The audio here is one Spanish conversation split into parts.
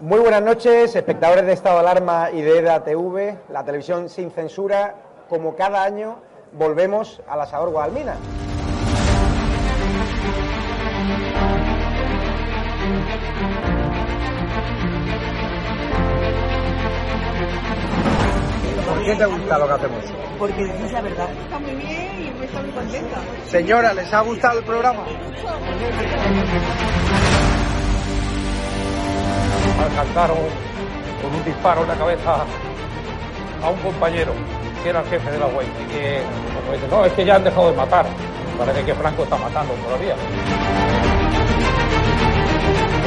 Muy buenas noches, espectadores de Estado de Alarma y de EDA TV, la televisión sin censura. Como cada año, volvemos al asador Guadalmina. ¿Por qué te gusta lo que hacemos? Porque dices la verdad. Está muy bien y me está muy contenta. Señora, ¿les ha gustado el programa? alcanzaron con un disparo en la cabeza a un compañero que era el jefe de la y que como dice, no, es que ya han dejado de matar. Parece que Franco está matando todavía.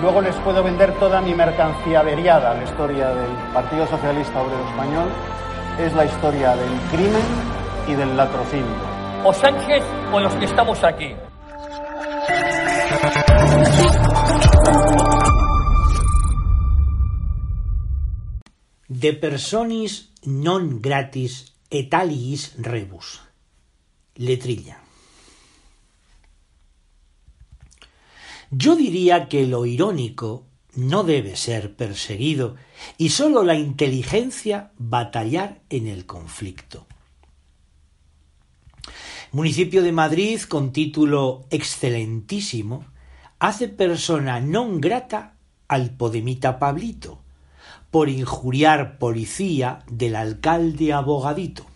luego les puedo vender toda mi mercancía averiada. La historia del Partido Socialista Obrero Español es la historia del crimen y del latrocinio. O Sánchez o los que estamos aquí. De personis non gratis etaliis rebus. Letrilla. Yo diría que lo irónico no debe ser perseguido y sólo la inteligencia batallar en el conflicto. Municipio de Madrid con título excelentísimo hace persona non grata al podemita Pablito por injuriar policía del alcalde abogadito.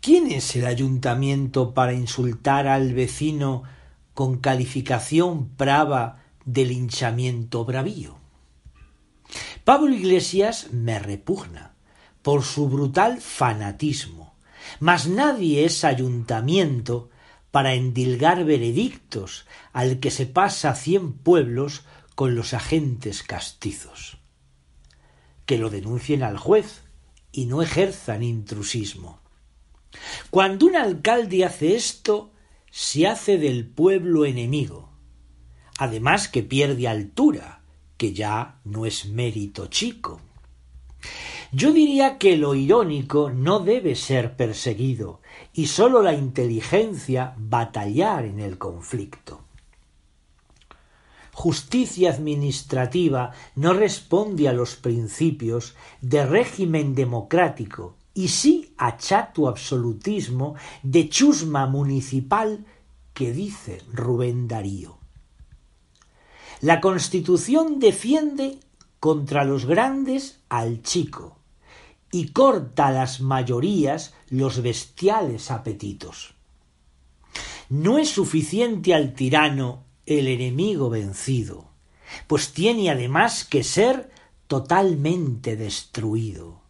¿Quién es el ayuntamiento para insultar al vecino con calificación brava de linchamiento bravío? Pablo Iglesias me repugna por su brutal fanatismo, mas nadie es ayuntamiento para endilgar veredictos al que se pasa cien pueblos con los agentes castizos. Que lo denuncien al juez y no ejerzan intrusismo. Cuando un alcalde hace esto, se hace del pueblo enemigo. Además que pierde altura, que ya no es mérito chico. Yo diría que lo irónico no debe ser perseguido y sólo la inteligencia batallar en el conflicto. Justicia administrativa no responde a los principios de régimen democrático y sí a chato absolutismo de chusma municipal que dice Rubén Darío. La Constitución defiende contra los grandes al chico y corta a las mayorías los bestiales apetitos. No es suficiente al tirano el enemigo vencido, pues tiene además que ser totalmente destruido.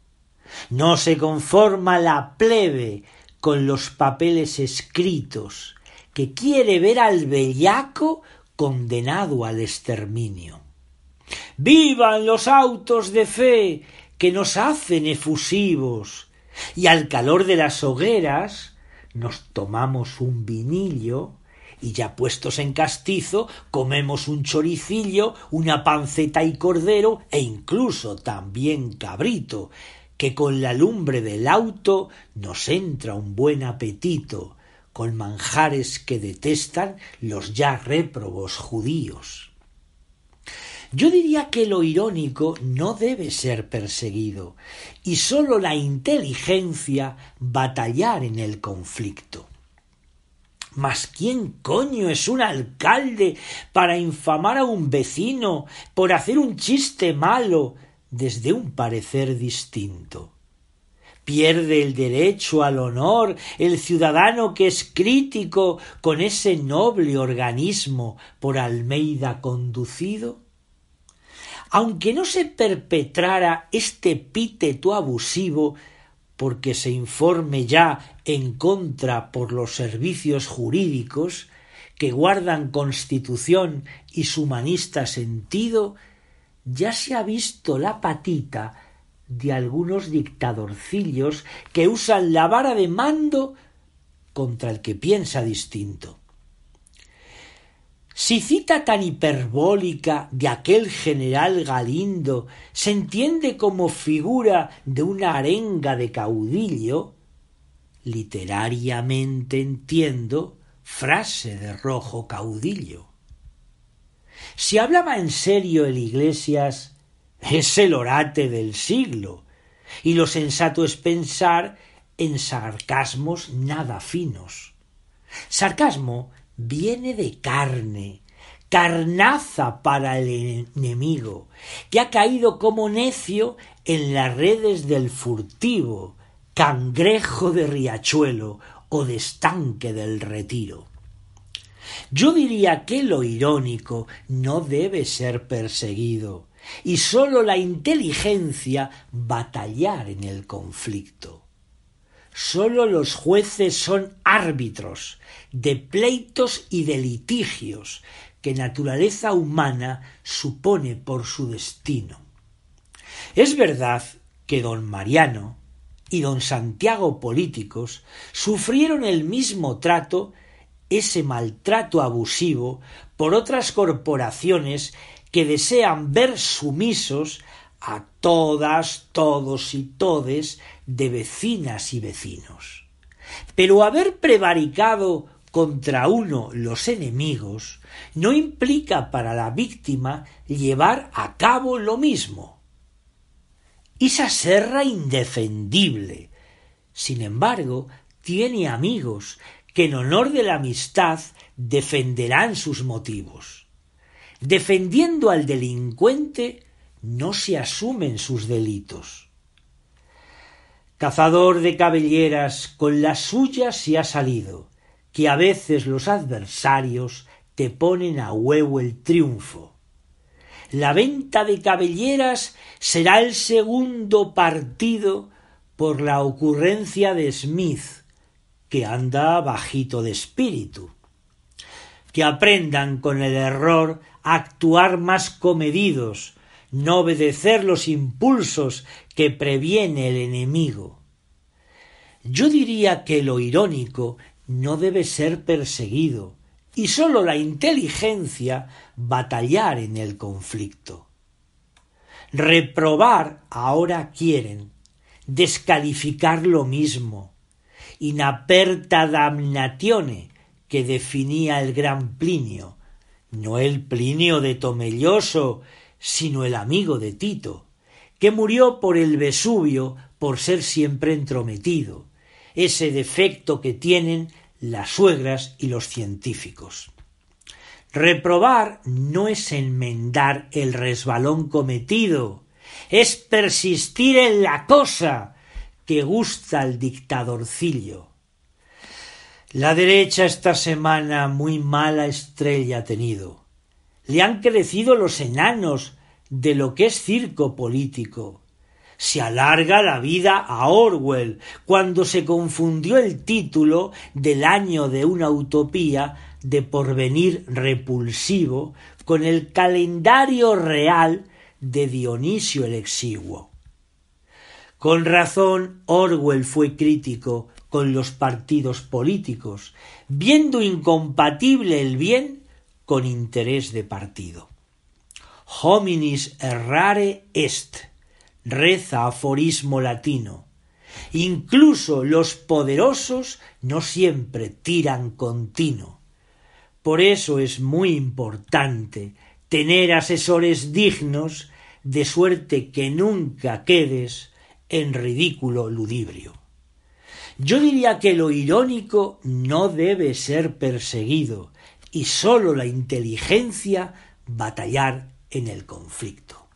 No se conforma la plebe con los papeles escritos, que quiere ver al bellaco condenado al exterminio. ¡Vivan los autos de fe que nos hacen efusivos! Y al calor de las hogueras nos tomamos un vinillo y ya puestos en castizo comemos un choricillo, una panceta y cordero e incluso también cabrito, que con la lumbre del auto nos entra un buen apetito, con manjares que detestan los ya réprobos judíos. Yo diría que lo irónico no debe ser perseguido, y sólo la inteligencia batallar en el conflicto. Mas quién coño es un alcalde para infamar a un vecino por hacer un chiste malo desde un parecer distinto. Pierde el derecho al honor el ciudadano que es crítico con ese noble organismo por Almeida conducido. Aunque no se perpetrara este epíteto abusivo, porque se informe ya en contra por los servicios jurídicos, que guardan constitución y su humanista sentido, ya se ha visto la patita de algunos dictadorcillos que usan la vara de mando contra el que piensa distinto. Si cita tan hiperbólica de aquel general Galindo se entiende como figura de una arenga de caudillo, literariamente entiendo frase de rojo caudillo. Si hablaba en serio el Iglesias, es el orate del siglo, y lo sensato es pensar en sarcasmos nada finos. Sarcasmo viene de carne, carnaza para el enemigo, que ha caído como necio en las redes del furtivo, cangrejo de riachuelo o de estanque del retiro. Yo diría que lo irónico no debe ser perseguido, y sólo la inteligencia batallar en el conflicto. Sólo los jueces son árbitros de pleitos y de litigios que naturaleza humana supone por su destino. Es verdad que don Mariano y don Santiago políticos sufrieron el mismo trato, ese maltrato abusivo, por otras corporaciones que desean ver sumisos a todas, todos y todes de vecinas y vecinos. Pero haber prevaricado contra uno los enemigos no implica para la víctima llevar a cabo lo mismo. Esa serra indefendible. Sin embargo, tiene amigos que en honor de la amistad defenderán sus motivos. Defendiendo al delincuente no se asumen sus delitos. Cazador de cabelleras, con las suyas se ha salido, que a veces los adversarios te ponen a huevo el triunfo. La venta de cabelleras será el segundo partido por la ocurrencia de Smith, que anda bajito de espíritu. Que aprendan con el error a actuar más comedidos, no obedecer los impulsos que previene el enemigo. Yo diría que lo irónico no debe ser perseguido, y sólo la inteligencia batallar en el conflicto. Reprobar ahora quieren, descalificar lo mismo, inaperta damnatione que definía el gran Plinio, no el Plinio de Tomelloso, sino el amigo de Tito, que murió por el Vesubio por ser siempre entrometido, ese defecto que tienen las suegras y los científicos. Reprobar no es enmendar el resbalón cometido, es persistir en la cosa que gusta al dictadorcillo. La derecha esta semana muy mala estrella ha tenido. Le han crecido los enanos de lo que es circo político. Se alarga la vida a Orwell cuando se confundió el título del año de una utopía de porvenir repulsivo con el calendario real de Dionisio el Exiguo. Con razón Orwell fue crítico con los partidos políticos, viendo incompatible el bien con interés de partido. Hominis errare est, reza aforismo latino. Incluso los poderosos no siempre tiran continuo. Por eso es muy importante tener asesores dignos, de suerte que nunca quedes en ridículo ludibrio. Yo diría que lo irónico no debe ser perseguido, y sólo la inteligencia batallar en el conflicto.